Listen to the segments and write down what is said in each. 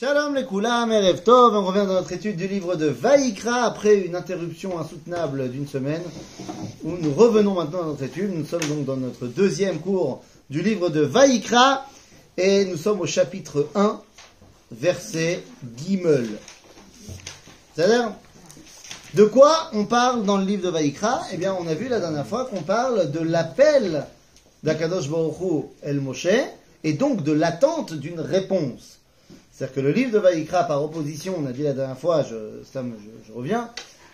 Shalom les Koulam, Erev Tov, on revient dans notre étude du livre de Vaïkra après une interruption insoutenable d'une semaine où nous revenons maintenant dans notre étude. Nous sommes donc dans notre deuxième cours du livre de Vaïkra et nous sommes au chapitre 1, verset Gimel. C'est-à-dire, de quoi on parle dans le livre de Vaïkra Eh bien, on a vu la dernière fois qu'on parle de l'appel d'Akadosh Baruch El Moshe et donc de l'attente d'une réponse. C'est-à-dire que le livre de Vaïkra, par opposition, on a dit la dernière fois, je, reviens,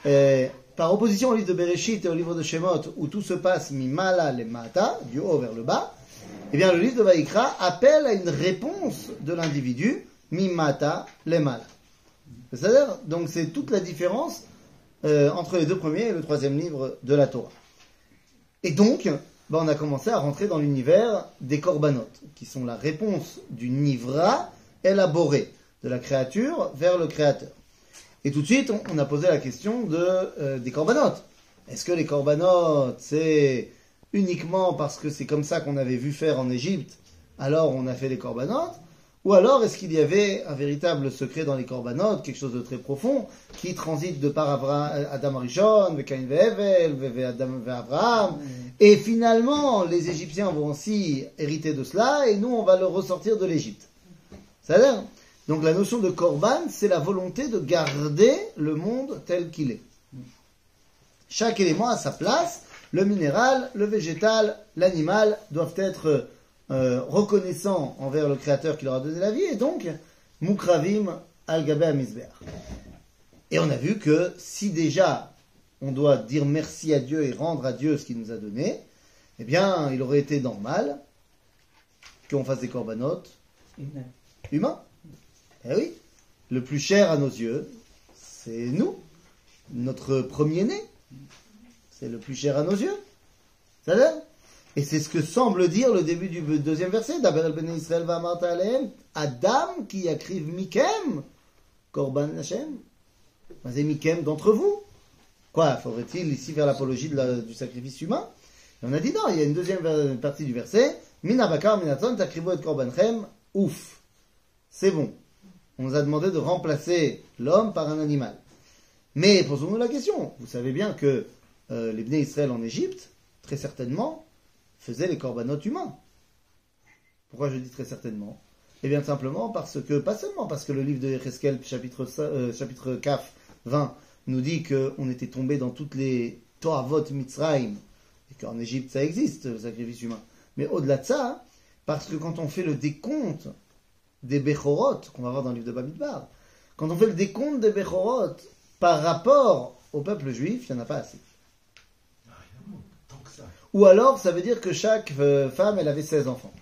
euh, par opposition au livre de Bereshit et au livre de Shemot, où tout se passe mi-mala le mata, du haut vers le bas, eh bien le livre de Vaïkra appelle à une réponse de l'individu, mi-mata le mala. C'est-à-dire, donc c'est toute la différence euh, entre les deux premiers et le troisième livre de la Torah. Et donc, ben, on a commencé à rentrer dans l'univers des korbanot, qui sont la réponse du nivra élaboré de la créature vers le créateur. Et tout de suite, on, a posé la question de, euh, des korbanot. Est-ce que les korbanot, c'est uniquement parce que c'est comme ça qu'on avait vu faire en Égypte, alors on a fait les korbanot Ou alors est-ce qu'il y avait un véritable secret dans les korbanot, quelque chose de très profond, qui transite de par Avra- Adam Arishon, Cain Ve'evel, Ve- Adam Abraham, et finalement les Égyptiens vont aussi hériter de cela, et nous on va le ressortir de l'Égypte. C'est-à-dire, donc la notion de korban, c'est la volonté de garder le monde tel qu'il est. Chaque élément a sa place. Le minéral, le végétal, l'animal doivent être euh, reconnaissants envers le Créateur qui leur a donné la vie, et donc, mukravim al gabé amizbeach. Et on a vu que si déjà on doit dire merci à Dieu et rendre à Dieu ce qu'il nous a donné, eh bien, il aurait été normal qu'on fasse des corbanotes humains. Eh oui, le plus cher à nos yeux, c'est nous, notre premier-né. C'est le plus cher à nos yeux. C'est-à-dire Et c'est ce que semble dire le début du deuxième verset. Daber ben Israël va Adam qui akriv mikem, korban Hashem. C'est mikem d'entre vous. Quoi, faudrait-il ici faire l'apologie du sacrifice humain? On a dit non, il y a une deuxième partie du verset. Min bakar minaton takrivu et korbanchem, ouf. C'est bon. On nous a demandé de remplacer l'homme par un animal. Mais posons-nous la question. Vous savez bien que euh, les Bnei Israël en Égypte, très certainement, faisaient les corbanotes humains. Pourquoi je dis très certainement? Eh bien simplement parce que, pas seulement parce que le livre de Yecheskel, chapitre, euh, chapitre Kaf 20, nous dit qu'on était tombé dans toutes les Toavot Mitzrayim, et qu'en Égypte ça existe, le sacrifice humain. Mais au-delà de ça, parce que quand on fait le décompte des Bechorot, qu'on va voir dans le livre de Bamidbar, quand on fait le décompte des Bechorot par rapport au peuple juif, il n'y en a pas assez. Tant que ça. Ou alors, ça veut dire que chaque euh, femme, elle avait 16 enfants.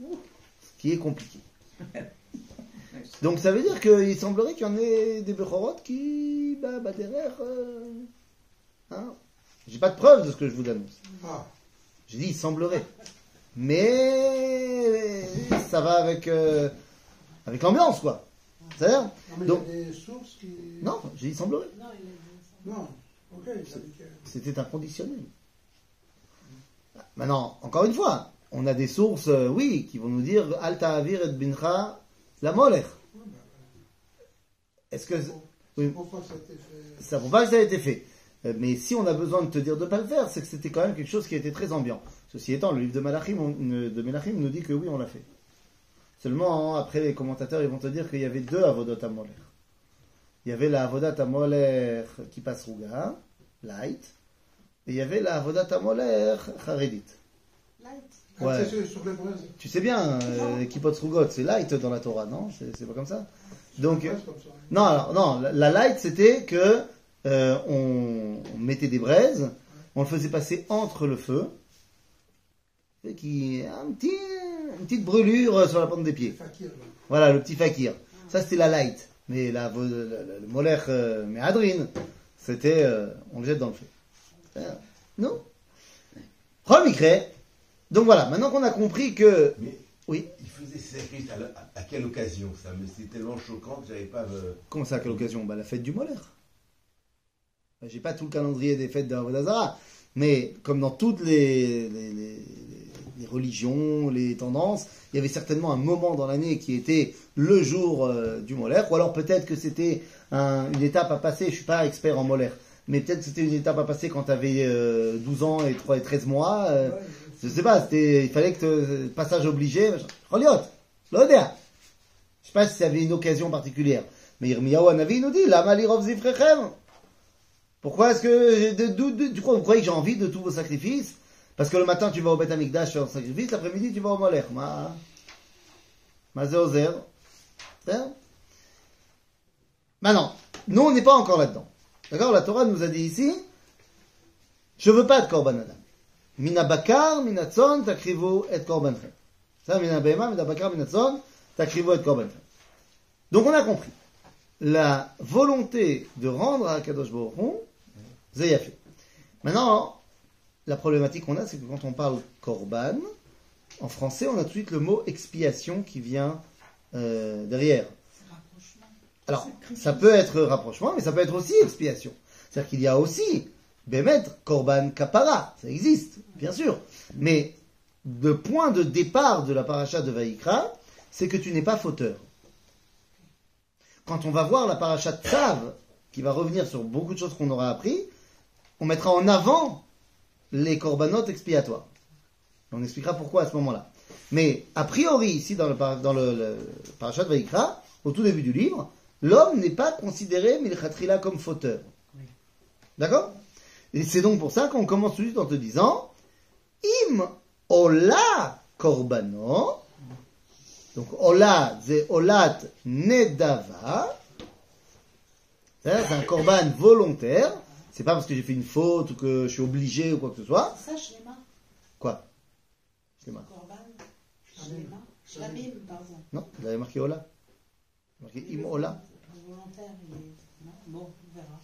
Ce qui est compliqué. Donc ça veut dire qu'il semblerait qu'il y en ait des Bechorot qui, bah, bah derrière, euh, hein. J'ai pas de preuve de ce que je vous annonce. Ah, J'ai dit il semblerait. Mais ça va avec, euh, avec l'ambiance, quoi. C'est-à-dire non, mais Donc- il y a des sources qui. Non, j'ai dit semblerait. Non, ok, il a dit que. C'était inconditionnel. Maintenant, encore une fois, on a des sources, euh, oui, qui vont nous dire Alta Avir et Bincha la Moler. Est-ce que oui. Ça a été fait ça ne prouve pas que ça a été fait Euh, Mais si on a besoin de te dire de ne pas le faire, c'est que c'était quand même quelque chose qui était très ambiant. Ceci étant, le livre de Malachim, on- de Melachim nous dit que oui, on l'a fait. Seulement, hein, après, les commentateurs ils vont te dire qu'il y avait deux avodot à Moler. Il y avait la avodat à Moler qui passe rouga, light, et il y avait la avodat à Moler charedit. Ah, Ouais. Tu sais bien, euh, Kippot Rougot, c'est light dans la Torah, non? C'est pas comme ça? Donc, euh, non, alors, non, la- la light, c'était que euh, on, on mettait des braises, on le faisait passer entre le feu, et qui un petit, une petite brûlure sur la pointe des pieds. Fakir. Voilà, le petit fakir. Ça, c'était la light. Mais la, le, moler euh, méadrine, c'était, euh, on le jette dans le feu. Euh, Non Remicré. Donc voilà, maintenant qu'on a compris que... Mais Oui, il faisait sacrifices à, la- à quelle occasion ça? Mais c'est tellement choquant que j'avais pas. euh, comment ça, à quelle occasion? Bah, La fête du moler. Bah, J'ai pas tout le calendrier des fêtes d'Avodazara, mais comme dans toutes les, les, les- les religions, les tendances, il y avait certainement un moment dans l'année qui était le jour euh, du molaire, ou alors peut-être que c'était un- une étape à passer, je suis pas expert en molaire, mais peut-être que c'était une étape à passer quand tu avais 12 ans et 3 et 13 mois, euh, Ouais, je sais pas, c'était, il fallait que passage obligé. Reliot, l'odéa. Je sais pas si ça avait une occasion particulière. Mais Yirmiyahu Hanavi nous dit, Lama lirov zifrechem. Pourquoi est-ce que, de- du coup, vous croyez que j'ai envie de tous vos sacrifices? Parce que le matin, tu vas au Beth Amikdash faire un sacrifice, l'après-midi, tu vas au Moler. Ma, ma zé ozer. Hein? Maintenant, nous, on n'est pas encore là-dedans. D'accord? La Torah nous a dit ici, je veux pas de korban adam. Mina bakar, mina tzon, takrivu et korbanchem. Ça, mina behema, mina bakar, mina tzon, takrivu et. Donc on a compris. La volonté de rendre à Kadosh Baruch Hu. Maintenant, la problématique qu'on a, c'est que quand on parle korban, en français, on a tout de suite le mot expiation qui vient euh, derrière. Alors, ça peut être rapprochement, mais ça peut être aussi expiation. C'est-à-dire qu'il y a aussi, Bémet, Korban Kapara, ça existe, bien sûr. Mais le point de départ de la paracha de Vaïkra, c'est que tu n'es pas fauteur. Quand on va voir la paracha de Tzav, qui va revenir sur beaucoup de choses qu'on aura appris, on mettra en avant les corbanotes expiatoires. On expliquera pourquoi à ce moment-là. Mais a priori, ici dans le, par- dans le, le parachat de Vaïkra, au tout début du livre, l'homme n'est pas considéré milchatrila comme fauteur. D'accord? Et c'est donc pour ça qu'on commence tout de suite en te disant Im ola korbano. Donc ola, c'est olat nedava. C'est un korban volontaire. C'est pas parce que j'ai fait une faute ou que je suis obligé ou quoi que ce soit. Ça, Shlema. Quoi? Pardon. Non, vous avez marqué Ola. Marqué volontaire, il est. Non Bon, on verra.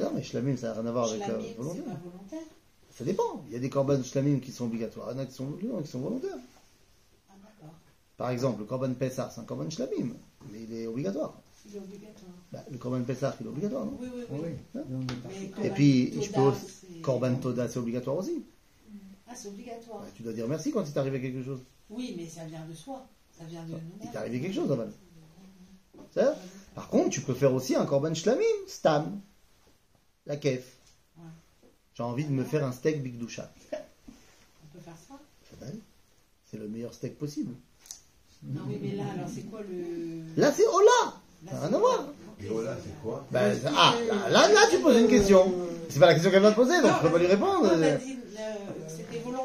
Non, mais Shlamim, ça n'a rien à voir avec la Shlamim, c'est volontaire. pas volontaire. Ça dépend. Il y a des korban Shlamim qui sont obligatoires, il y en a qui sont, qui sont volontaires. Ah. Par exemple, le korban Pessah, c'est un korban Shlamim, mais il est obligatoire. Il est obligatoire. Bah, le korban Pessah, il est obligatoire, non Oui, oui, oui. Et puis, je peux Korban Toda, c'est obligatoire aussi. Ah, c'est obligatoire. Bah, tu dois dire merci quand il t'est arrivé quelque chose. Oui, mais ça vient de soi. Ça vient de Il nous-mêmes. t'est arrivé quelque chose, Aval. C'est ça Par contre, tu peux faire aussi un korban Shlamim, Stam, la kef. Ouais. J'ai envie de me faire un steak Big Doucha. On peut faire ça C'est le meilleur steak possible. Non, oui, mais là, alors, c'est quoi le. Là, c'est Ola rien à voir. Et voilà, c'est quoi Ben, ah, là, là, là, tu poses une question. C'est pas la question qu'elle va te poser, donc je peux pas lui répondre. Euh.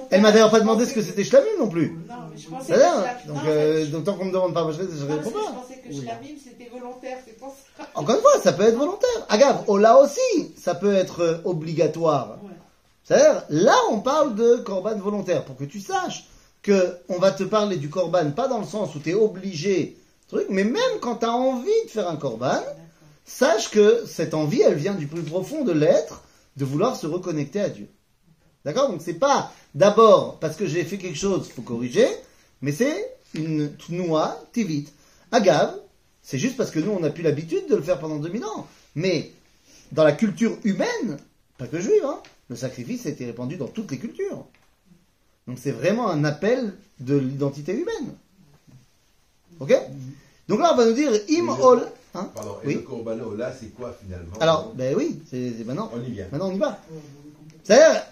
Elle m'a d'ailleurs pas demandé ce que c'était Shlamim non plus. Non, mais je pensais que là. Shlamim- Donc, non, euh, je- donc tant qu'on me demande pas, je, je non, parce réponds que je pas. pensais que Shlamim, c'était volontaire, c'est pour ça. Encore une fois, ça peut être volontaire. Agave, Ola aussi, ça peut être euh, obligatoire. Ouais. C'est-à-dire, là, on parle de korban volontaire, pour que tu saches que on va te parler du korban, pas dans le sens où tu es obligé, truc, mais même quand tu as envie de faire un korban, sache que cette envie, elle vient du plus profond de l'être, de vouloir se reconnecter à Dieu. D'accord? Donc c'est pas d'abord parce que j'ai fait quelque chose, faut corriger, mais c'est une noix tivite. Agave, c'est juste parce que nous, on n'a plus l'habitude de le faire pendant 2000 ans. Mais dans la culture humaine, pas que juive, hein, le sacrifice a été répandu dans toutes les cultures. Donc c'est vraiment un appel de l'identité humaine. Ok Donc là, on va nous dire im ol. Hein Pardon, et Oui. le Corbano, là, c'est quoi finalement Alors, ben oui, c'est maintenant. On y vient. Maintenant, on y va. C'est-à-dire,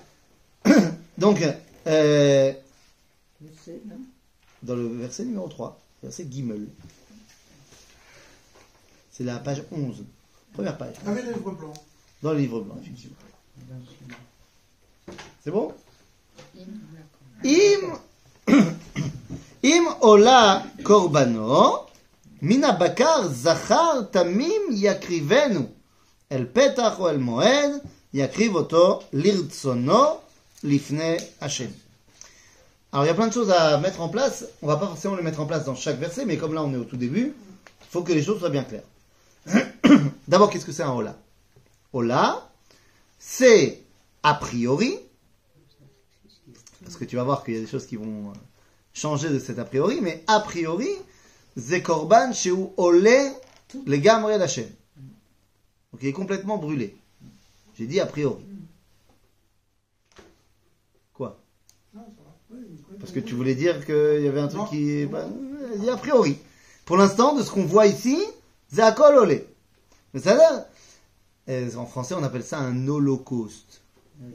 donc, euh, dans le verset numéro 3, verset Gimel, c'est la page 11, première page, Avec les livres blancs. dans le livre blanc, effectivement. C'est bon? Im, im ola mina bakar tamim yakrivenu, el petach el moed, Hashem. Alors il y a plein de choses à mettre en place. On va pas forcément les mettre en place dans chaque verset, mais comme là on est au tout début, il faut que les choses soient bien claires. D'abord, qu'est-ce que c'est un hola Hola, c'est a priori, parce que tu vas voir qu'il y a des choses qui vont euh, changer de cet a priori, mais a priori, c'est korban chez où olé les gamres d'Hachem. Donc il est complètement brûlé. J'ai dit a priori. Quoi? Parce que tu voulais dire qu'il y avait un truc Non. qui... bah, a priori. Pour l'instant, de ce qu'on voit ici, c'est à olé. Mais ça a euh, En français, on appelle ça un holocauste. Oui.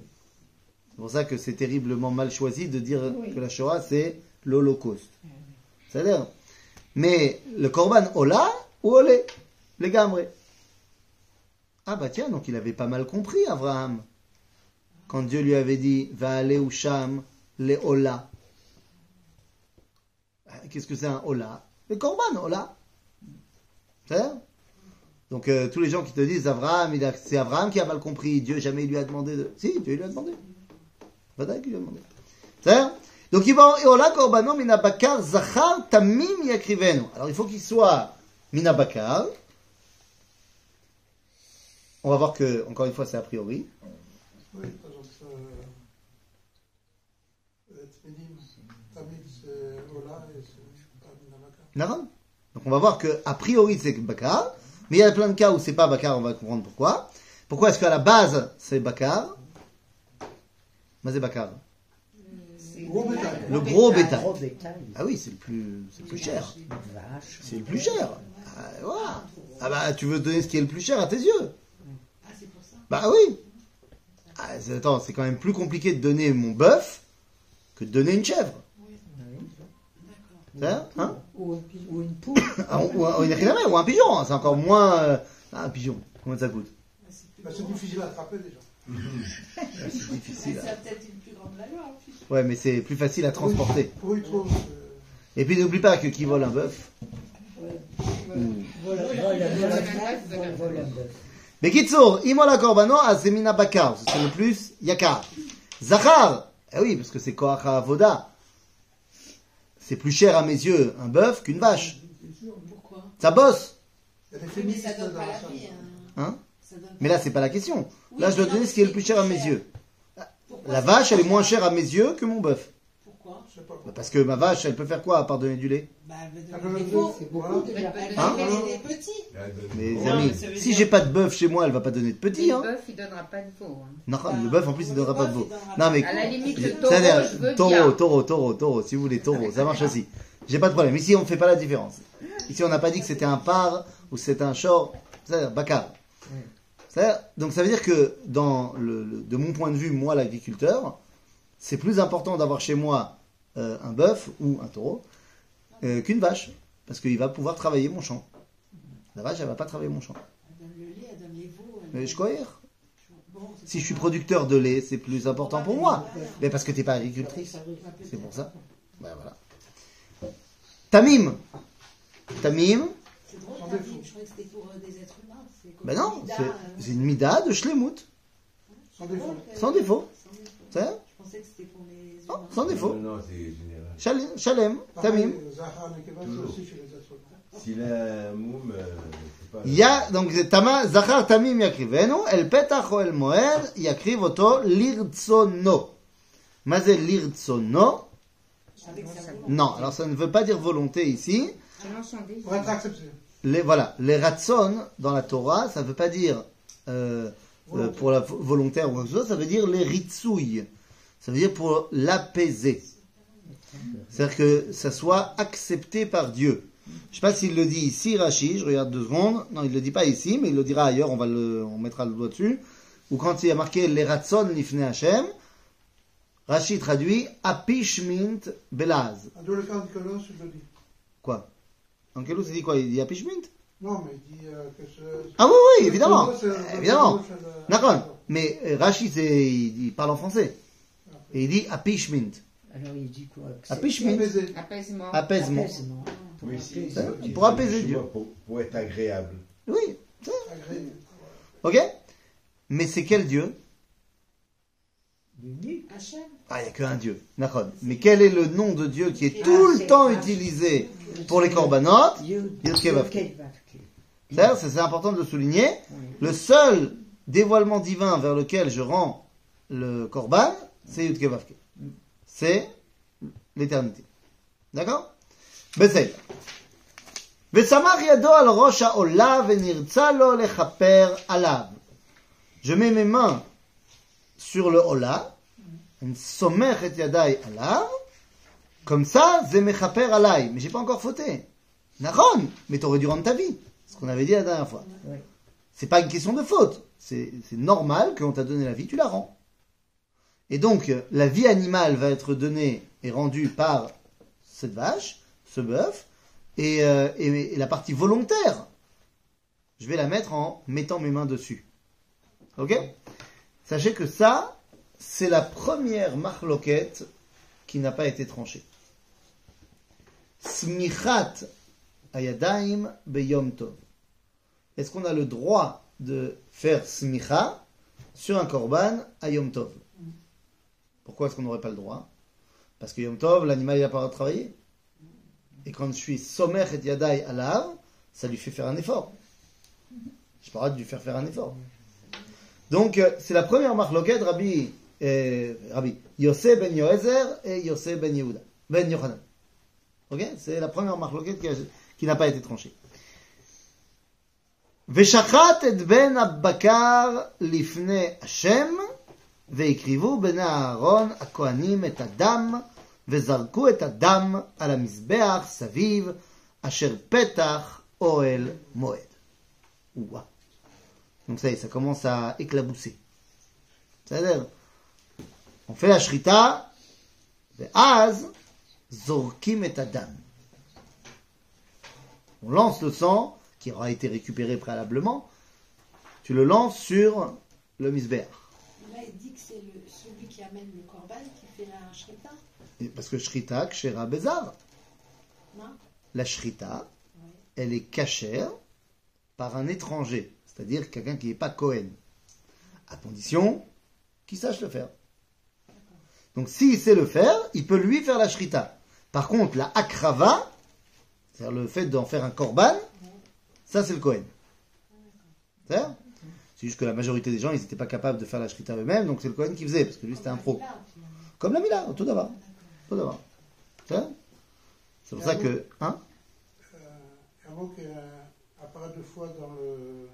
C'est pour ça que c'est terriblement mal choisi de dire Oui. que la Shoah, c'est l'holocauste. Korban ola ou olé Les gamrés. Ah bah tiens, donc il avait pas mal compris, Abraham. Quand Dieu lui avait dit, va aller au Sham, les ola. Ah, Qu'est-ce que c'est un ola? Le korban ola. Donc euh, tous les gens qui te disent, Abraham, c'est Abraham qui a mal compris, Dieu jamais lui a demandé de... Si, Dieu lui a demandé. Qu'il lui a demandé. Donc il va ola korbano minabakar zachar tamim yakrivenu. Alors il faut qu'il soit minabakar. On va voir que, encore une fois, c'est a priori. Oui, par exemple, euh, euh. Donc on va voir que a priori c'est bakar, mais il y a plein de cas où c'est pas bakar, on va comprendre pourquoi. Pourquoi est-ce qu'à la base c'est bakar? Mais c'est bakar. Gros bétail. Le gros bétail. Gros bétail. Ah oui, c'est le plus, c'est le plus cher. C'est le plus cher. Ah, voilà. Ah bah tu veux donner ce qui est le plus cher à tes yeux. Ah, c'est pour ça. Bah oui. Ah, c'est- attends, c'est quand même plus compliqué de donner mon bœuf que de donner une chèvre. D'accord. Hein Ou, un ou une poule. Ah, ou, un- ou une ou un pigeon, hein, c'est encore moins... euh, ah, un pigeon, combien ça coûte? Ah, Bah, c'est difficile à attraper déjà. C'est difficile. Ça a peut-être une plus grande valeur en plus. Ouais, mais c'est plus facile à transporter. Trouver. Et puis n'oublie pas que qui vole un bœuf... Mais Kitsour, imola korbano azemina bakar, c'est le plus yakar. Zachar, eh oui, parce que c'est koach avoda. C'est plus cher à mes yeux un bœuf qu'une vache. Pourquoi? Ça bosse, ça donne pas la vie. Hein? Mais là, c'est pas la question. Oui, Là, je dois donner ce qui est le plus cher à mes yeux. Pourquoi La vache, elle est moins chère à mes yeux que mon bœuf. Pourquoi? Je sais pas. Bah, Parce que ma vache, elle peut faire quoi à part donner du lait? Bah, elle Ah, va donner des veaux. Hein petits. Ah, Mes Ouais, amis, mais veut si dire- j'ai pas de bœuf chez moi, elle va pas donner de petit. Le Hein. bœuf, il donnera pas de veau. hein. Non, Bah, le bœuf, en plus, il donnera pas de bœuf, veau. Non, mais À la limite, le taureau, c'est-à-dire, je veux taureau, bien. taureau, taureau, taureau, si vous voulez, taureau, ça marche aussi. J'ai pas de problème. Ici, on ne fait pas la différence. Ici, on n'a pas dit que c'était un par ou c'était un short, c'est-à-dire bakar. Donc, ça veut dire que, de mon point de vue, moi, l'agriculteur, c'est plus important d'avoir chez moi euh, un bœuf ou un taureau euh, qu'une vache. Parce qu'il va pouvoir travailler mon champ. La vache, elle va pas travailler mon champ. Mais je Si je suis producteur de lait, c'est plus important pour moi. Mais parce que t'es pas agricultrice. C'est pour ça. Ben voilà. Tamim. Tamim. C'est drôle, Sans ta défaut. vie, je que c'était pour euh, êtres humains. c'est comme Ben non, c'est une mida de Shlemut. Sans défaut. Sans défaut. Sans défaut. C'est Je pensais que c'était pour les Non, sans défaut. Non, non, c'est général. Shalem, Shalem, Pareil, Tamim. euh, Zahar, Nekeva, c'est aussi chez les êtres humains. S'il a un moum, euh. Il y a, donc, Tama, Zachar Tamim yakrivenu, el petach el moed, yakriv oto lirtsono. Volonté. Non, alors ça ne veut pas dire volonté ici. Désir. Pour être accepté. Les, voilà, les ratson dans la Torah, ça ne veut pas dire euh, euh, pour la vo- volontaire ou quoi que ce soit, ça veut dire les ritsouilles. Ça veut dire pour l'apaiser. C'est-à-dire que ça soit accepté par Dieu. Je sais pas s'il le dit ici, Rashi, je regarde deux secondes. Non, il le dit pas ici, mais il le dira ailleurs, on, va le, on mettra le doigt dessus. Ou quand il y a marqué les ratson lifne Hashem, Rashi traduit apishmint belaz. Quoi? En quel c'est dit quoi Il dit apishmint Non, mais il dit euh, que ce. Ah oui, oui, évidemment. Le- Évidemment. D'accord. Mais euh, Rashi, c'est, il, il parle en français. Et il dit apishmint. Alors il dit quoi? Apishmint. Apaisé. Apaisement. Apaisement. apaisement. Pour Oui, si, apaiser. Ça, si, pour apaiser chez Dieu. Pour, pour être agréable. Oui. Ok Mais c'est quel Dieu? Ah, il n'y a qu'un Dieu. D'accord. Mais quel est le nom de Dieu qui est Ah, tout le temps utilisé pour les korbanot, c'est important de le souligner. Le seul dévoilement divin vers lequel je rends le korban, c'est Yudke Vavke. C'est l'éternité. D'accord? Besed. Je mets mes mains sur le Ola, et comme ça, Zemechaper alay. Mais j'ai pas encore fauté. Naron, mais t'aurais dû rendre ta vie. Ce qu'on avait dit la dernière fois. C'est pas une question de faute. C'est normal qu'on t'a donné la vie, tu la rends. Et donc, euh, la vie animale va être donnée et rendue par cette vache, ce bœuf, et, euh, et- et la partie volontaire, je vais la mettre en mettant mes mains dessus. Ok? Sachez que ça, c'est la première marloquette qui n'a pas été tranchée. Smichat ayadaim beyom tov. Est-ce qu'on a le droit de faire smicha sur un korban à Yom Tov? Pourquoi est-ce qu'on n'aurait pas le droit? Parce que Yom Tov, l'animal il n'a pas de travailler. Et quand je suis somer et yadai alav, ça lui fait faire un effort. Je pas le droit de lui faire faire un effort. Donc, euh, c'est la première marloquette, Rabbi, euh, Rabbi Yosef ben Yoezer et Yosef ben Yehuda, ben Yochanan. Ok C'est la première marloquette qui, a- qui n'a pas été tranchée. ושחט את בן הבקר לפני השם, והקריבו בני אהרון הכהנים את הדם, וזרקו את הדם על המזבח סביב, אשר פתח אוהל מועד. Ouah. Donc ça y est, ça commence à éclabousser. בסדר? On fait la shrita, ואז Zorkim et Adam. On lance le sang, qui aura été récupéré préalablement, tu le lances sur le misbéar. Là, il dit que c'est celui qui amène le corban qui fait la shrita. Parce que shrita, kshera, bezar. La shrita, elle est cachère par un étranger, c'est-à-dire quelqu'un qui n'est pas Cohen, à condition qu'il sache le faire. Donc s'il sait le faire, il peut lui faire la shrita. Par contre, la akrava, c'est-à-dire le fait d'en faire un korban, ça c'est le Cohen. C'est juste que la majorité des gens, ils n'étaient pas capables de faire la shrita eux-mêmes, donc c'est le Cohen qui faisait, parce que lui c'était un pro. Comme la Mila, tout d'abord. Tout d'abord. C'est pour ça que... Hein Euh, un mot qui euh, apparaît deux fois dans le,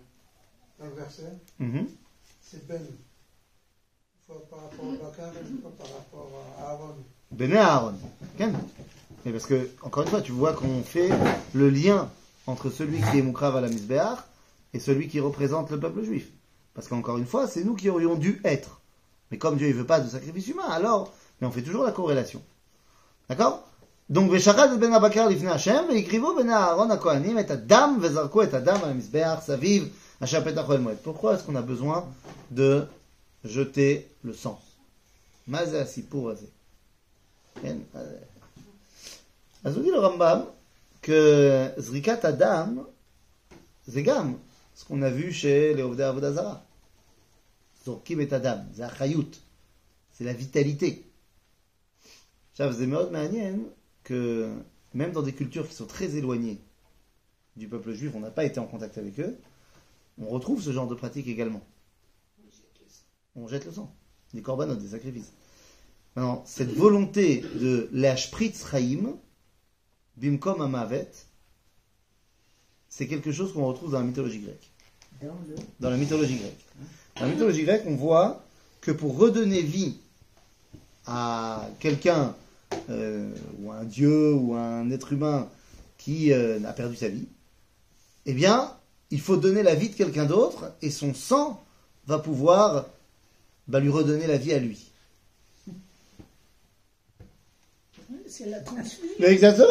dans le verset, Mhm. c'est Ben. Une fois par rapport au Bakar et une fois par rapport à Aaron. Béné Aaron. Mais parce que, encore une fois, tu vois qu'on fait le lien entre celui qui est Moukrav à la Misbéach et celui qui représente le peuple juif. Parce qu'encore une fois, c'est nous qui aurions dû être. Mais comme Dieu ne veut pas de sacrifice humain, alors, mais on fait toujours la corrélation. D'accord? Donc, Veshachad ben Abakar lifne Hashem, veikrivo ben Aaron ha-Kohanim et Adam, vezarko et Adam à la Misbéach, saviv, Hashem petach moed. Pourquoi est-ce qu'on a besoin de jeter le sang? Mazé pour. כן? אז הוא dit le Rambam que זריקת הדם זה גם ce qu'on a vu chez les עובדי עבודה זרה. זורקים את הדם, זה החיות, c'est la vitalité. עכשיו, זה מאוד מעניין que même dans des cultures qui sont très éloignées du peuple juif, on n'a pas été en contact avec eux, on retrouve ce genre de pratique également. On jette le sang, des corbanotes, des sacrifices. Maintenant, cette volonté de la spritz chaim, bimkom amavet, c'est quelque chose qu'on retrouve dans la mythologie grecque. Dans la mythologie grecque. Dans la mythologie grecque, on voit que pour redonner vie à quelqu'un, euh, ou à un dieu, ou à un être humain qui euh, a perdu sa vie, eh bien, il faut donner la vie de quelqu'un d'autre, et son sang va pouvoir bah, lui redonner la vie à lui. C'est la transfusion. Mais exactement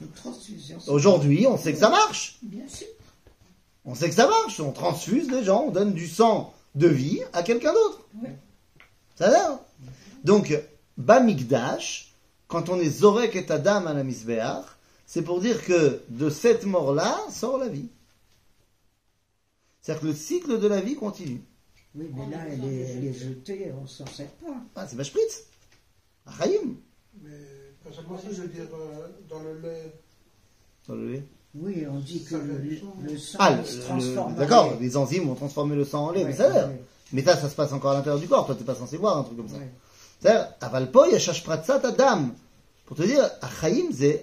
La transfusion. Aujourd'hui, on sait que ça marche. Bien sûr. On sait que ça marche. On transfuse les gens, on donne du sang de vie à quelqu'un d'autre. Oui. Ça a l'air. Donc, Bamikdash, quand on est Zorek et Adam à la Misbéach, c'est pour dire que de cette mort-là sort la vie. C'est-à-dire que le cycle de la vie continue. Oui, mais là, elle est, elle est jetée, on s'en sert pas. Ah, c'est Bashpritz. Achaïm. Mais je veux dire, euh, dans le lait. Dans le lait Oui, on dit que le, sang ah, le, se transforme. D'accord, les enzymes vont transformer le sang en lait, mais ça ouais. Mais ça, ça se passe encore à l'intérieur du corps. Toi, t'es pas censé voir un truc comme ça. C'est-à-dire, avalpo yashash ta dame, Pour te dire, achaim ze,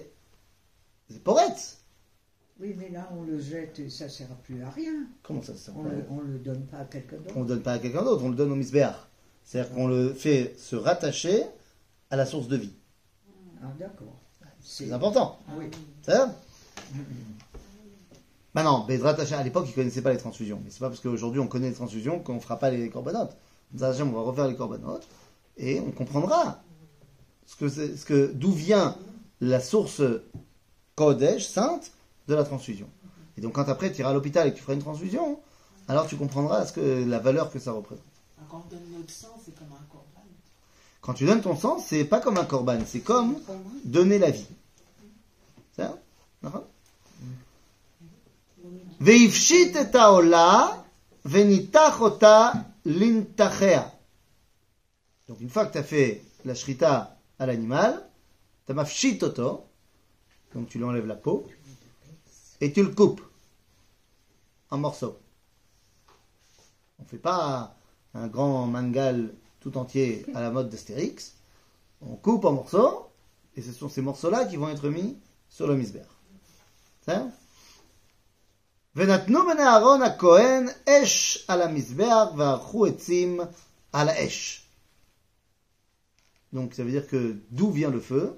ze porette. Oui, mais là, on le jette et ça ne sert plus à rien. Comment ça ne sert on On ne le donne pas à quelqu'un d'autre. On ne le donne pas à quelqu'un d'autre, on le donne au misbéar. C'est-à-dire qu'on le fait se rattacher à la source de vie. Ah, d'accord. C'est important. Oui. C'est ça Bah non, Bezrat Hashem, à l'époque, ils connaissaient pas les transfusions. Mais c'est pas parce qu'aujourd'hui on connaît les transfusions qu'on fera pas les corbanotes. Bezrat Hashem, on va refaire les corbanotes et on comprendra ce que c'est, ce que, d'où vient la source Kodesh, sainte, de la transfusion. Et donc quand après tu iras à l'hôpital et que tu feras une transfusion, alors tu comprendras ce que, la valeur que ça représente. Quand on donne notre sang, c'est comme un corban. Quand tu donnes ton sang, c'est pas comme un korban, c'est comme donner la vie. Ça Veifshit lintachea. Donc une fois que tu as fait la shrita à l'animal, tu as donc tu lui enlèves la peau, et tu le coupes en morceaux. On ne fait pas un grand mangal tout entier à la mode d'Astérix. On coupe en morceaux, et ce sont ces morceaux-là qui vont être mis sur le misber. בסדר? ונתנו בני אהרון הכהן אש על המזבח וערכו עצים על האש. Donc ça veut dire que d'où vient le feu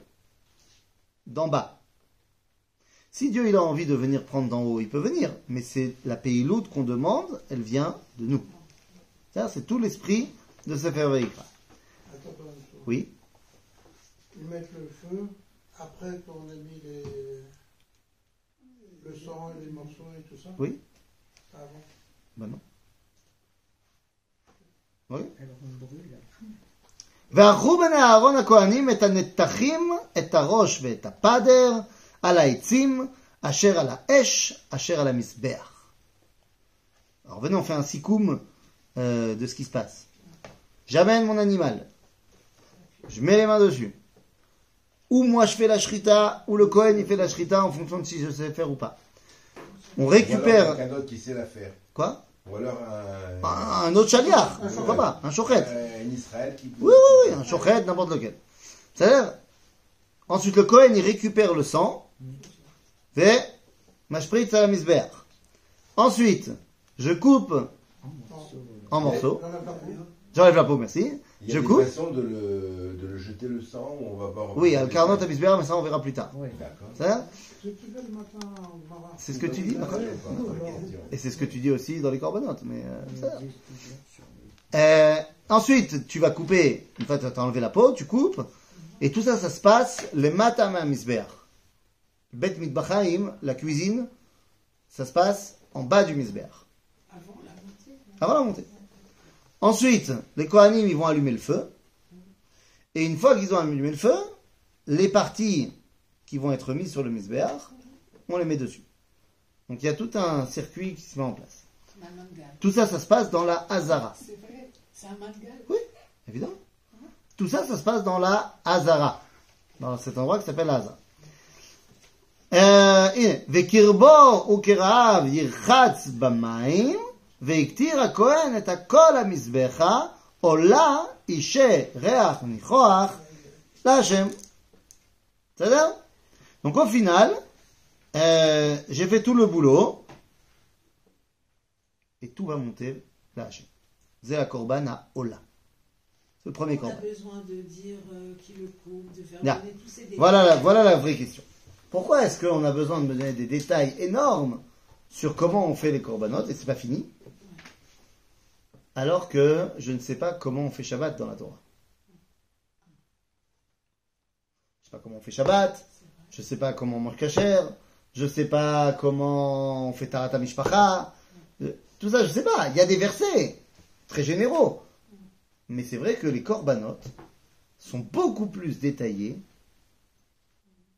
D'en bas. Si Dieu il a envie de venir prendre d'en haut, il peut venir, mais c'est la payloute qu'on demande, elle vient de nous. Ça, c'est tout l'esprit de Sefer Vayikra. Attends, attends, attends. Oui Ils mettent le feu après qu'on a mis les... le sang et les morceaux et tout ça Oui Avant. Ben non. Oui Alors on brûle. וערכו בני אהרון הכהנים את הנתחים, את הראש ואת הפדר, על העצים, אשר על האש, אשר על המזבח. Alors venez, on fait un sikoum euh, de ce qui se passe. J'amène mon animal. Je mets les mains dessus. Ou moi je fais la shrita, ou le Kohen il fait la shrita en fonction de si je sais faire ou pas. On Ou alors récupère... quelqu'un d'autre qui sait la faire. Quoi? Ou alors un, Un autre chaliar, pourquoi pas Un chochet. un Israël qui. Oui, oui, oui, un chochet, n'importe lequel. C'est-à-dire, ensuite le Kohen, il récupère le sang, et mashpritz à la misber. Ensuite, je coupe en morceaux. J'enlève la peau, merci, Il y a je coupe. façons de le, de le jeter le sang ou on va voir. Oui, al carnot à misber, mais ça on verra plus tard. Oui. D'accord. Ça, le matin. C'est ce que tu dis. Et c'est ce que tu dis aussi dans les corbanotes. Mais, euh, Euh, ensuite, tu vas couper, une fois que tu as enlevé la peau, tu coupes, et tout ça, ça se passe le matam à misber. Bet mitbachaim, la cuisine, ça se passe en bas du misber. Avant la montée. Avant la montée. Ensuite, les Kohanim, ils vont allumer le feu. Et une fois qu'ils ont allumé le feu, les parties qui vont être mises sur le misbéach, on les met dessus. Donc il y a tout un circuit qui se met en place. Tout ça, ça se passe dans la Hazara. C'est vrai, c'est un mangal. Évidemment. Tout ça, ça se passe dans la Hazara. Dans cet endroit qui s'appelle Hazara. Euh, הנה, וקרבו וכרעיו ירחץ במים, והקטיר הכהן את הכל המזבחה, עולה אישה ריח ניחוח להשם. בסדר? Donc au final, euh, j'ai fait tout le boulot, et tout va monter là Hachem. C'est la korban à Ola. C'est le premier On a korban. besoin de dire euh, qui le coupe, de faire Là. donner tous ces détails. Voilà la, voilà la vraie question. Pourquoi est-ce qu'on a besoin de me donner des détails énormes sur comment on fait les corbanotes et c'est pas fini alors que je ne sais pas comment on fait Shabbat dans la Torah. Je sais pas comment on fait Shabbat, je sais pas comment on mange kasher, je sais pas comment on fait Tarata Mishpacha, euh, tout ça je sais pas. Il y a des versets très généraux. Mais c'est vrai que les corbanotes sont beaucoup plus détaillés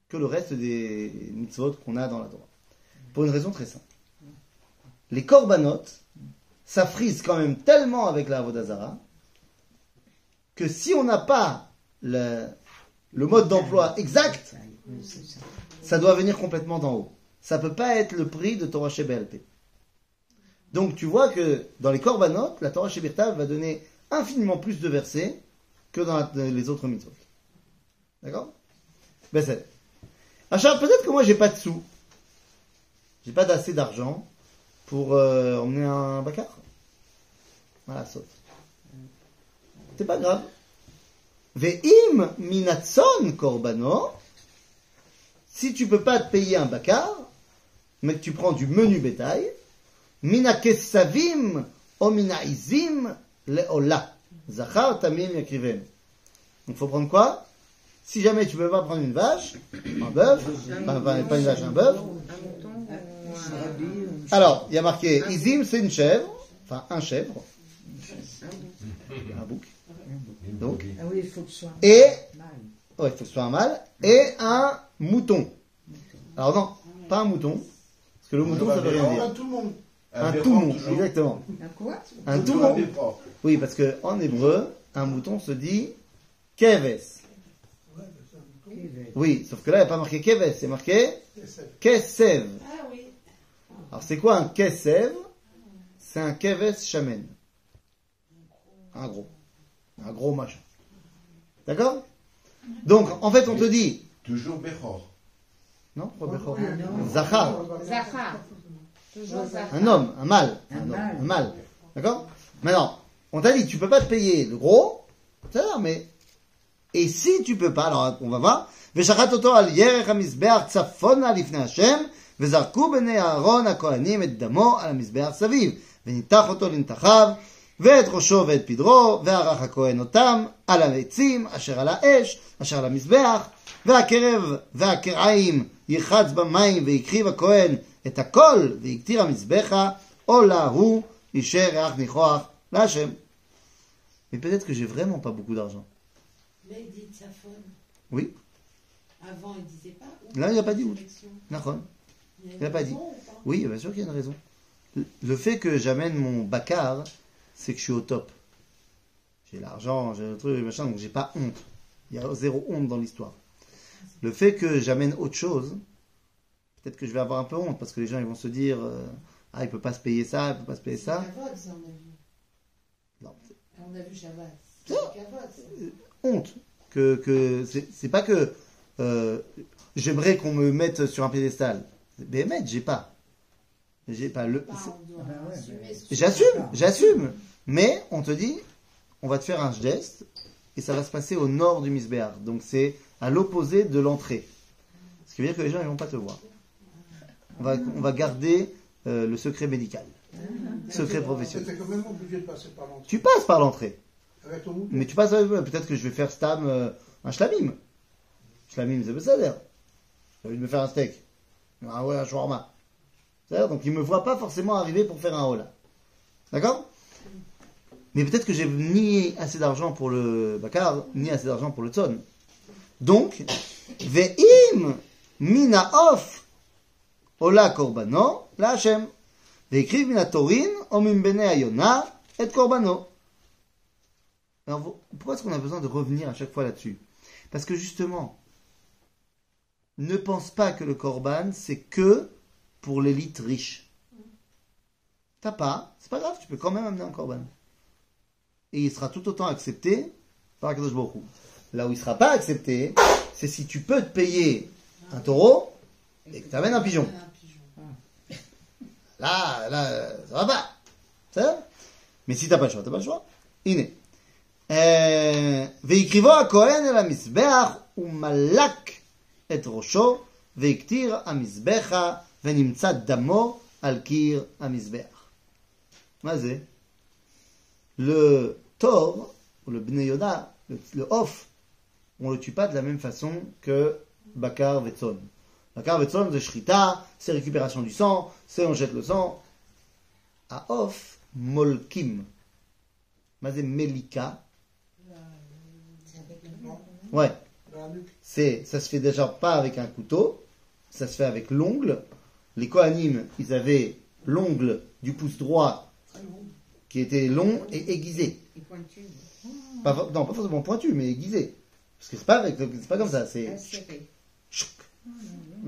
que le reste des mitzvot qu'on a dans la Torah. Pour une raison très simple. Les corbanotes, ça frise quand même tellement avec la Avodazara que si on n'a pas le, mode d'emploi exact, ça. doit venir complètement d'en haut. Ça peut pas être le prix de Torah Shebelpe. Donc tu vois que dans les corbanotes, la Torah Shebirtav va donner infiniment plus de versets que dans les autres mitzvot. D'accord? Ben c'est. Peut-être que moi j'ai pas de sous. J'ai pas d'assez d'argent pour euh, emmener un bacard. Voilà, saute. C'est pas grave. Ve'im minatson korbano. Si tu peux pas te payer un bakar, mais que tu prends du menu bétail, mina kesavim o mina izim leola. Zachar tamim yakrivem. Donc faut prendre quoi? Si jamais tu peux pas prendre une vache, un bœuf, enfin, pas une vache, un bœuf, Alors, il y a marqué Izim, c'est une chèvre, enfin un chèvre, un bouc, donc, Ah oui, il faut que ce soit et, mal. ouais, il faut que ce soit un mâle, et un mouton. Alors non, pas un mouton, parce que le mouton ça veut rien dire. a tout le monde. Un toumon, exactement. Un quoi? Un toumon. Oui, parce que en hébreu, un mouton se dit keves. Oui, sauf que là, il n'y a pas marqué keves, c'est marqué kesev. Ah oui. Alors c'est quoi un kesev C'est un keves shamen. Un gros. Un gros machin. D'accord Donc, en fait, on te dit... Toujours Bechor. Non, pas Bechor. Un homme. Zachar. Zahar. Toujours Zahar. Un homme, un mâle. Un homme, mâle. Un mâle. D'accord Maintenant, on t'a dit, tu peux pas te payer le gros. C'est ça, mais... Et si tu peux pas, alors on va voir. ושחט אותו על ירך המזבח צפונה לפני השם, וזרקו בני אהרון הכהנים את דמו על המזבח סביב, וניתח אותו לנתחיו, ואת ראשו ואת פדרו, וערך הכהן אותם על העצים אשר על האש, אשר על המזבח, והקרב והקרעיים ירחץ במים, והקריב הכהן את הכל, והקטיר המזבחה, עולה הוא אישר ריח ניחוח להשם. Mais peut-être que j'ai vraiment pas beaucoup d'argent. Là, il dit Tsafon. Oui, Avant, il disait pas. où Là, il a pas dit où. sélection. Il y a Il a une pas dit. Oui, bien sûr qu'il y a une raison. Le- fait que j'amène mon bacard, c'est que je suis au top. J'ai l'argent, j'ai le truc, machin, donc j'ai pas honte. Il y a zéro honte dans l'histoire. Le fait que j'amène autre chose, peut-être que je vais avoir un peu honte parce que les gens ils vont se dire euh, ah il peut pas se payer ça, il peut pas se payer ça. On a vu. Non, On a vu Shabbat. C'est ça. honte que que c'est c'est pas que euh, j'aimerais qu'on me mette sur un piédestal. BMF, j'ai pas. J'ai pas le. Ah J'assume, j'assume. Mais on te dit, on va te faire un geste et ça va se passer au nord du Misbéar. Donc c'est à l'opposé de l'entrée. Ce qui veut dire que les gens ils vont pas te voir. On va, on va garder euh, le secret médical, secret professionnel. Obligé de passer par. Tu passes par l'entrée, mais tu passes. euh, Peut-être que je vais faire stam euh, un shlamim. Shlamim, c'est ça d'air. J'ai envie de me faire un steak. Ah un shawarma. C'est-à-dire, Donc ils me voient pas forcément arriver pour faire un hola. D'accord? Mais peut-être que j'ai ni assez d'argent pour le bakar, ni assez d'argent pour le tzon. Donc, ve'im mina off ola korbano la Hashem. Ve'ekriv mina torin o min bene ayona et korbano. Alors, pourquoi est-ce qu'on a besoin de revenir à chaque fois là-dessus? Parce que justement, ne pense pas que le korban, c'est que pour l'élite riche. T'as pas, c'est pas grave, tu peux quand même amener un korban. Et il sera tout autant accepté par Kadosh Baruch Là où il sera pas accepté, c'est si tu peux te payer un taureau et que tu amènes un pigeon. Ah. Là, là, ça va pas. Ça Mais si t'as pas le choix, t'as pas le choix. Iné. Euh, Veikrivo à Kohen et la Misbeach ou Malak et rosho, veiktir amizbecha, venimtsa damo al kir amizbeach. Mazé, le tor, ou le bnei yoda, le, le off, on le tue pas de la même façon que bakar vetson. Bakar vetson, c'est shrita, c'est récupération du sang, c'est on jette le sang. À off, molkim. Mazé melika. Ouais c'est, ça se fait déjà pas avec un couteau, ça se fait avec l'ongle. Les Kohanim, ils avaient l'ongle du pouce droit qui était long et aiguisé. Et pointu. Pas, non, pas forcément pointu, mais aiguisé. Parce que c'est pas, avec, c'est pas comme ça, c'est.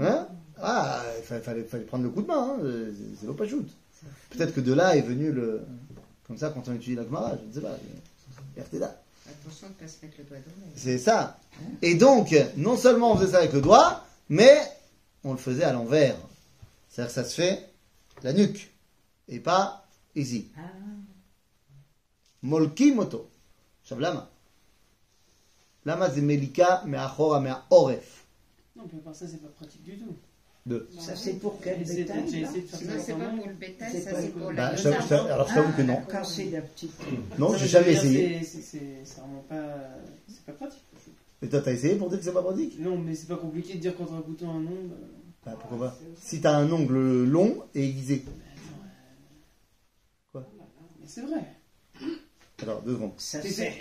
Hein? Ah, il fallait, prendre le coup de main, hein, c'est- l'eau pas shoot. Peut-être que de là est venu le. Comme ça, quand on étudie la Gemara, je ne sais pas. RTDA. Attention de ne pas se mettre le doigt dans l'œil. C'est ça. Et donc, non seulement on faisait ça avec le doigt, mais on le faisait à l'envers. C'est-à-dire que ça se fait la nuque, et pas ici. Ah, Molki moto. Shablama. Lama c'est Melika, mais Achora, mais Oref. Non, puis à part ça, c'est pas pratique du tout. Ça, c'est pour quel bétail ça c'est pas pour le bétail, C'est ça c'est pour Bah, la je- alors je t'avoue que non. Quand c'est la petite. Non, j'ai mais jamais essayé. c'est- c'est- C'est c'est vraiment pas. C'est pas pratique. Et toi, t'as essayé pour dire que c'est pas pratique? Non, mais c'est pas compliqué de dire quand un a un ongle. Bah, pourquoi pas Si t'as un ongle long et aiguisé. Quoi? Mais c'est vrai. Alors, deux secondes. Ça C'est- c'est-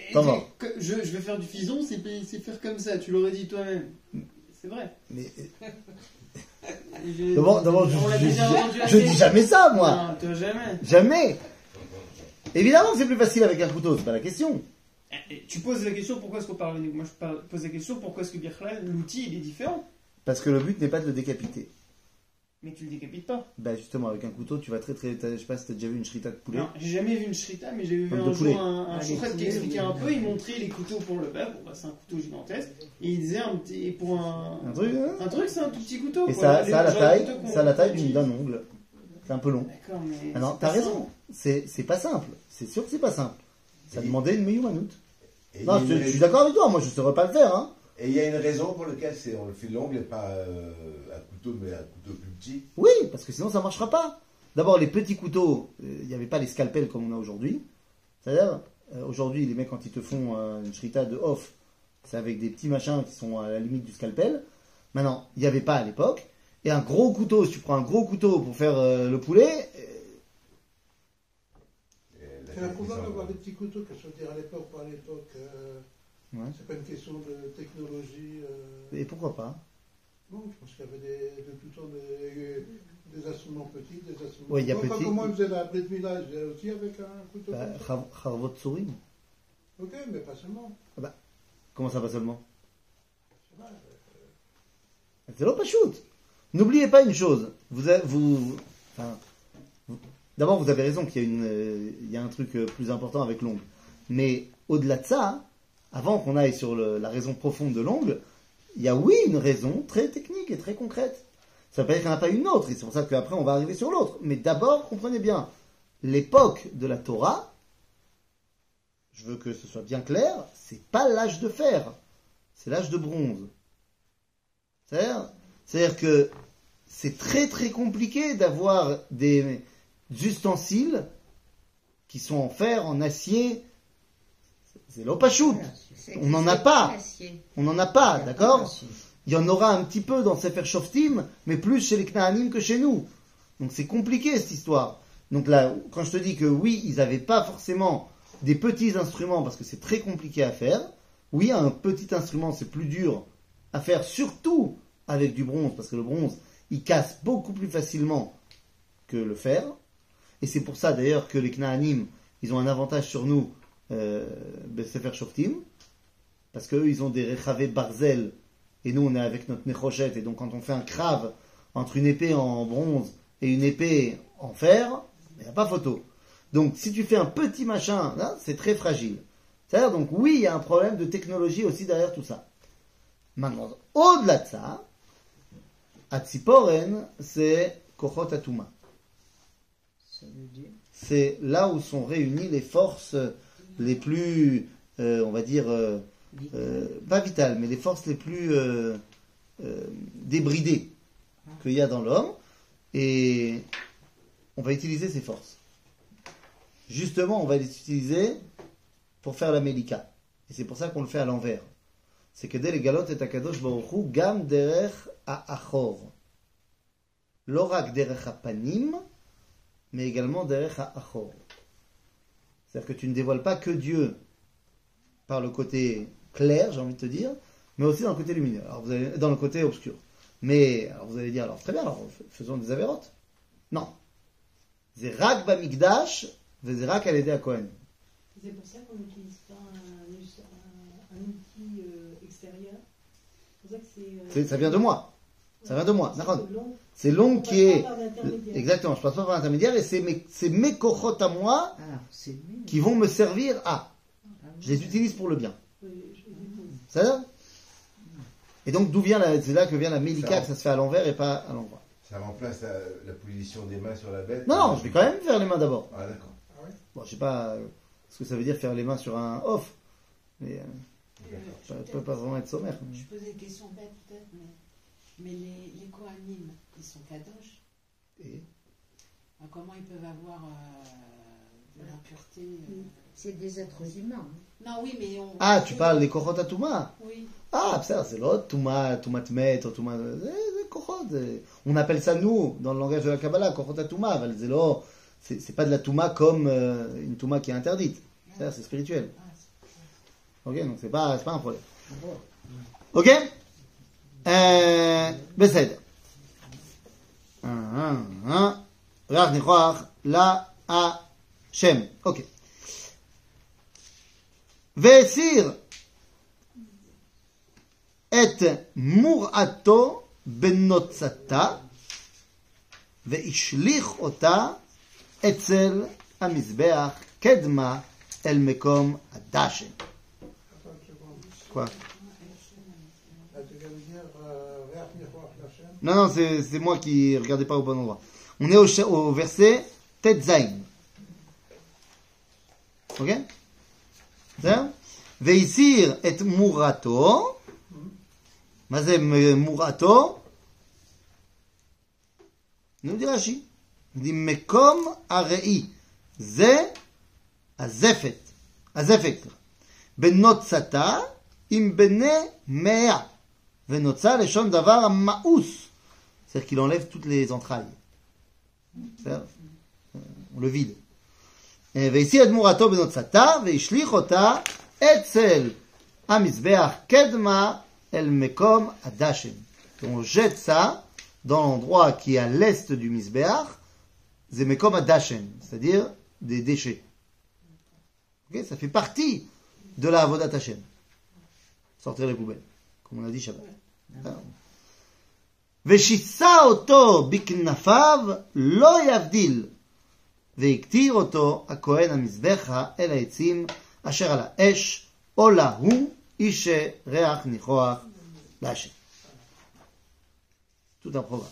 Je, je vais faire du fison, c'est c'est faire comme ça, tu l'aurais dit toi-même. C'est vrai. Mais d'abord, d'abord, je, dis jamais ça, moi. Non, jamais. Jamais. Évidemment que c'est plus facile avec un couteau, c'est pas la question. Eh, Tu poses la question pourquoi est-ce qu'on parle Moi je pose la question pourquoi est-ce que l'outil, il est différent? Parce que le but n'est pas de le décapiter. Mais tu le décapites pas. Bah justement, avec un couteau, tu vas très très... Je sais pas si t'as déjà vu une shrita de poulet. Non, j'ai jamais vu une shrita, mais j'ai vu Comme un de jour un, un Ah, qui expliquait un peu, il montrait les couteaux pour le bœuf, bon, bah, c'est un couteau gigantesque, et il disait un petit, pour un, Un truc, hein un truc, c'est un tout petit couteau. Et quoi. ça, ça a la taille, ça a la taille d'un ongle. C'est un peu long. D'accord, mais. Ah non, t'as raison. C'est c'est pas simple. C'est sûr que c'est pas simple. Ça demandait une meilleure y Non, a je, je suis d'accord avec toi. Moi, je saurais pas le faire. Hein. Et il y a une raison pour laquelle c'est, on le fait l'ongle et pas euh, un couteau, mais un couteau plus petit. Oui, parce que sinon ça marchera pas. D'abord, les petits couteaux, euh, il n'y avait pas les scalpels comme on a aujourd'hui. C'est-à-dire, euh, aujourd'hui, les mecs, quand ils te font euh, une shrita de off, c'est avec des petits machins qui sont à la limite du scalpel. Maintenant, il n'y avait pas à l'époque. Et un gros couteau, si tu prends un gros couteau pour faire euh, le poulet, euh, Et la C'est sont- d'avoir des petits couteaux, que je veux dire à l'époque, pas à l'époque. Ouais. C'est pas une question de technologie. euh, et pourquoi pas Non, je pense qu'il y avait des, de tout temps des, des instruments petits, des instruments. Ouais, il y a petit- moi, je faisais la Mila, je faisais aussi avec un couteau. bah, Charvot Sourim. Ok, mais pas seulement. Comment ça va seulement euh, C'est pas shoot. N'oubliez pas une chose. Vous, avez- vous, enfin, vous- d'abord, vous avez raison qu'il y a une, euh, il y a un truc plus important avec l'ongle. Mais au-delà de ça, avant qu'on aille sur la raison profonde de l'ongle, il y a oui une raison très technique et très concrète. Ça veut pas dire qu'il n'y en a pas une autre. Et c'est pour ça qu'après on va arriver sur l'autre. Mais d'abord, comprenez bien, l'époque de la Torah, je veux que ce soit bien clair, c'est pas l'âge de fer, c'est l'âge de bronze. C'est-à-dire que c'est très très compliqué d'avoir des ustensiles qui sont en fer, en acier. C'est l'opachout. On n'en a pas. On n'en a pas, d'accord. Il y en aura un petit peu dans Sefer Shoftim, mais plus chez les Knaanim que chez nous. Donc c'est compliqué cette histoire. Donc là, quand je te dis que oui, ils n'avaient pas forcément des petits instruments parce que c'est très compliqué à faire. Oui, un petit instrument c'est plus dur à faire, surtout avec du bronze, parce que le bronze il casse beaucoup plus facilement que le fer. Et c'est pour ça d'ailleurs que les Knaanim ils ont un avantage sur nous, Sefer Shoftim, parce qu'eux ils ont des Rechavé Barzel et nous, on est avec notre néchochette. Et donc, quand on fait un crave entre une épée en bronze et une épée en fer, il n'y a pas photo. Donc, si tu fais un petit machin, là, c'est très fragile. C'est-à-dire, donc, oui, il y a un problème de technologie aussi derrière tout ça. Maintenant, au-delà de ça, Atziporen, c'est Kochot Atuma. Ça veut dire. C'est là où sont réunies les forces les plus, euh, on va dire, euh, euh, pas vitales, mais les forces les plus débridées qu'il y a dans l'homme. Et on va utiliser ces forces. Justement, on va les utiliser pour faire la Mélika. Et c'est pour ça qu'on le fait à l'envers. C'est que dès les galotes et akadosh baruch hu, gam derech a achor. L'orak derech panim, mais également derech a achor. C'est-à-dire que tu ne dévoiles pas que Dieu par le côté clair, j'ai envie de te dire, mais aussi dans le côté lumineux. Alors vous allez, dans le côté obscur. Mais alors vous allez dire, alors très bien, alors faisons des avérotes. Non. Zerak bamikdash, zerak al à Cohen. C'est pour ça qu'on n'utilise pas un, un- un outil euh, extérieur. C'est pour ça que euh, C'est- Ça vient de moi. Ça vient de moi. c'est D'accord. long. Qui passe est. pas par l'intermédiaire. Exactement, je passe pas par l'intermédiaire et c'est mes, c'est mes cochotes à moi Ah, qui vont me servir à. Ah, Je les utilise pour le bien. Ça Et donc d'où vient la, c'est là que vient la Ça. que ça se fait à l'envers et pas à l'endroit. Ça remplace la, la position des mains sur la bête. Non, non, je vais quand même faire les mains d'abord. Ah, d'accord. Ah ouais Bon, je sais pas euh, ce que ça veut dire faire les mains sur un off. Mais, euh, Euh, je Ça peux peut pas vraiment être sommaire. Je posais une question bête peut-être, mais, mais les, les Kohanim, ils sont kadosh. Et Alors, comment ils peuvent avoir euh, de l'impureté euh, C'est des êtres humains. hein. Non, oui, mais on. Ah, tu parles des Kochot Atuma Oui. Ah, ça, c'est l'autre, Touma, Touma Tmet, Touma. C'est- On appelle ça, nous, dans le langage de la Kabbalah. Val Zelo, C'est pas de la Touma comme euh, une Touma qui est interdite. C'est spirituel. Ah, c'est- Ok, donc c'est pas, c'est pas un problème. Ok? euh, בסדר. אה, אה, אה. ריח ניחוח להשם. אוקיי. והסיר את מוראתו בנוצתה והשליך אותה אצל המזבח קדמה אל מקום הדשן. Attends une seconde. Quoi Non, non, c'est c'est moi qui regardais pas au bon endroit. On est au, cha- au verset Tetzain. Ok בסדר? והסיר את מורתו. מה זה מ- מורתו? נו, די רש"י. די מקום הראי. זה הזפת. הזפת. בנוצתה עם בני מאה. ונוצה לשון דבר המאוס. C'est-à-dire qu'il enlève toutes les entrailles. בסדר? On le vide. והסיר את מורתו בנוצתה, והשליך אותה אצל המזבח קדמה אל מקום הדשן. Donc, On jette ça dans l'endroit qui est à l'est du Mizbeach, c'est Mekom Adashen, c'est-à-dire des déchets. Ok, ça fait partie de la Avodat Hashem. Sortir les poubelles, comme on a dit Shabbat. ושיסה אותו בכנפיו לא יבדיל והקטיר אותו הכהן המזבחה אל העצים אשר על האש עולה הוא איש ריח ניחוח להשם. Tout un programme.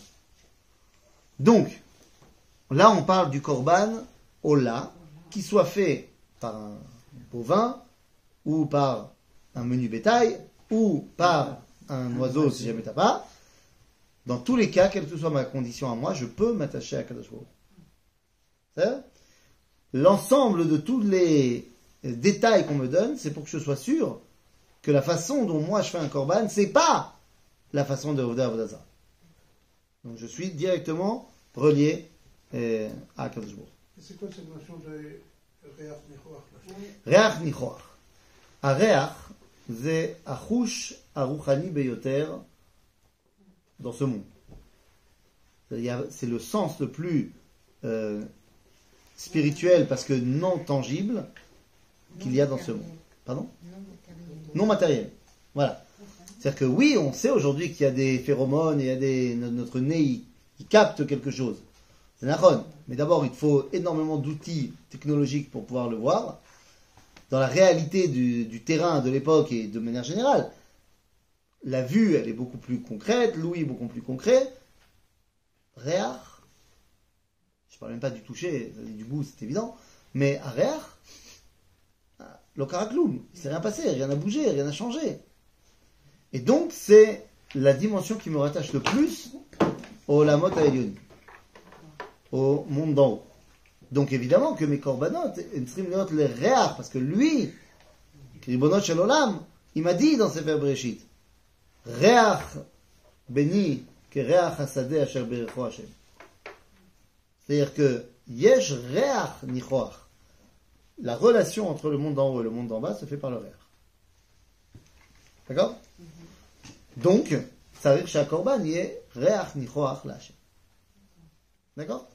Donc, là on parle du korban Ola, qui soit fait par un bovin, ou par un menu bétail, ou par un oiseau si jamais t'as pas. Dans tous les cas, quelle que soit ma condition à moi, je peux m'attacher à Kadosh L'ensemble de tous les détails qu'on me donne, c'est pour que je sois sûr que la façon dont moi je fais un korban, c'est pas la façon de Rovda Avodaza. Donc je suis directement relié euh, à Kadosh C'est quoi cette notion de Reach Nichoach? Reach Nichoach. Reach, c'est Achush Aruchani Beyoter dans ce monde. C'est le sens le plus euh, spirituel parce que non tangible qu'il y a dans ce monde. Pardon? Non matériel. Voilà. C'est-à-dire que oui, on sait aujourd'hui qu'il y a des phéromones et il notre nez il, il capte quelque chose. C'est. Mais d'abord, il faut énormément d'outils technologiques pour pouvoir le voir. Dans la réalité du terrain de l'époque et de manière générale, la vue, elle est beaucoup plus concrète, l'ouïe beaucoup plus concret. Réar, je ne parle même pas du toucher, euh, du goût, c'est évident, mais à Réar, euh, le caracloum, il s'est rien passé, rien n'a bougé, rien n'a changé. Et donc, c'est la dimension qui me rattache le plus au Lamot Ayun, au monde d'en haut. Donc, évidemment que mes corbanotes, les Réar, parce que lui, Kribonot Shalolam, il m'a dit dans ses verbes béni que asher berecho Hashem. C'est-à-dire que yesh réach nichoach. La relation entre le monde d'en haut et le monde d'en bas se fait par le réach. D'accord? Donc, ça veut dire que chaque korban y est réach nichoach la Hashem. D'accord?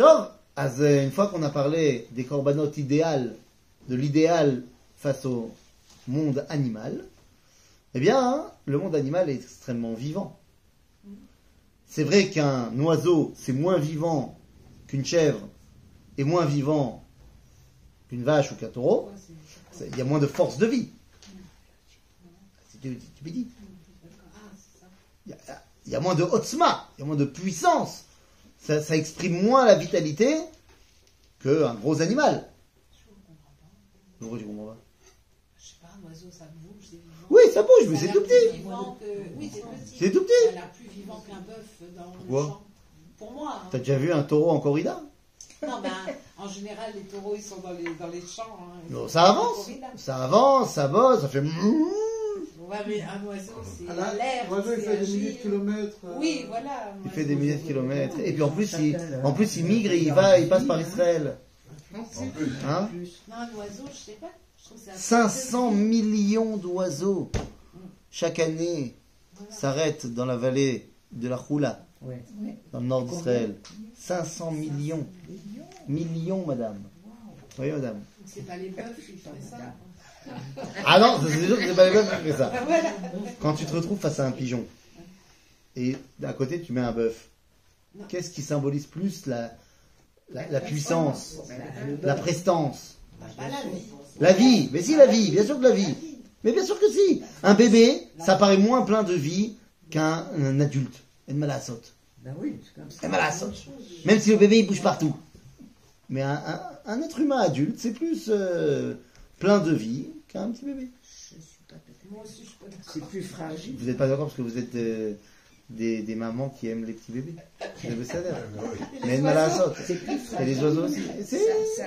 Euh, une fois qu'on a parlé des corbanotes idéales, de l'idéal face au monde animal, eh bien, hein, le monde animal est extrêmement vivant. C'est vrai qu'un oiseau, c'est moins vivant qu'une chèvre et moins vivant qu'une vache ou qu'un taureau. Il y a moins de force de vie. Tu, peux dire. Il y, a, moins de hotzma, il y a moins de puissance. Ça, exprime moins la vitalité qu'un gros animal. Ça bouge, mais a c'est tout petit. Oui, c'est tout petit. Ça a l'air plus vivant qu'un bœuf dans Pourquoi le champ. Pour moi. hein. T'as déjà vu un taureau en corrida? Non, ben, en général, les taureaux, ils sont dans les, dans les champs. hein. Non, ça avance. Ça avance, ça bosse, ça fait. Ouais, mais un oiseau, c'est Ah l'air. L'oiseau, il fait des milliers de kilomètres. euh, Oui, voilà. Il fait des milliers de kilomètres. Et puis en plus, il, en plus, il migre et il va, il passe par Israël. En plus, Hein? Non, un oiseau, je sais pas. Je trouve que c'est un 500 millions d'oiseaux chaque année s'arrêtent dans la vallée de la Ouais. dans le nord d'Israël. 500 millions. Millions, madame. Oui, madame? C'est pas les bœufs qui feraient ça. Ah non, c'est sûr que c'est pas les bœufs qui font ça. Ah, voilà. Quand tu te retrouves face à un pigeon et à côté tu mets un bœuf, qu'est-ce qui symbolise plus la, la, la puissance, la prestance? Pas la vie. La vie, mais si la vie, bien sûr que la vie. Mais bien sûr que si. Un bébé, ça paraît moins plein de vie qu'un un adulte. Et de malasot. Ben oui, c'est comme ça. Et malasot. Même si le bébé il bouge partout. Mais un, un- un être humain adulte, c'est plus euh, plein de vie qu'un petit bébé. Je suis pas à Moi aussi, je suis pas d'accord. C'est plus fragile. Vous n'êtes pas d'accord parce que vous êtes euh, des, des mamans qui aiment les petits bébés. Vous avez ça d'air. Mais de malasot. C'est plus Et fragile. les oiseaux aussi. Ça- ça-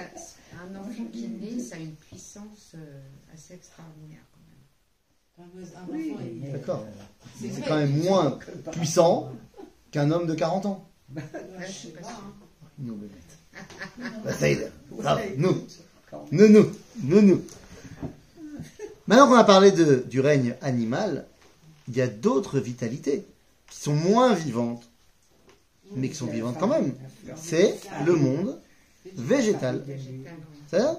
un enfant qui naît, ça a une puissance euh, assez extraordinaire quand même. Un Oui, mais, D'accord. C'est quand même moins puissant qu'un homme de 40 ans. Nous. Bah, est, bravo, nous. Nous, nous, nous, nous. Maintenant qu'on a parlé de, du règne animal, il y a d'autres vitalités qui sont moins vivantes, mais qui sont vivantes quand même. C'est le monde végétal. Végétal, oui. C'est-à-dire,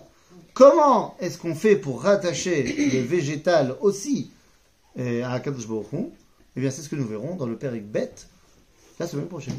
Comment est-ce qu'on fait pour rattacher le végétal aussi euh, à Akadosh Baruch Eh bien, c'est ce que nous verrons dans le Père Bête la semaine prochaine.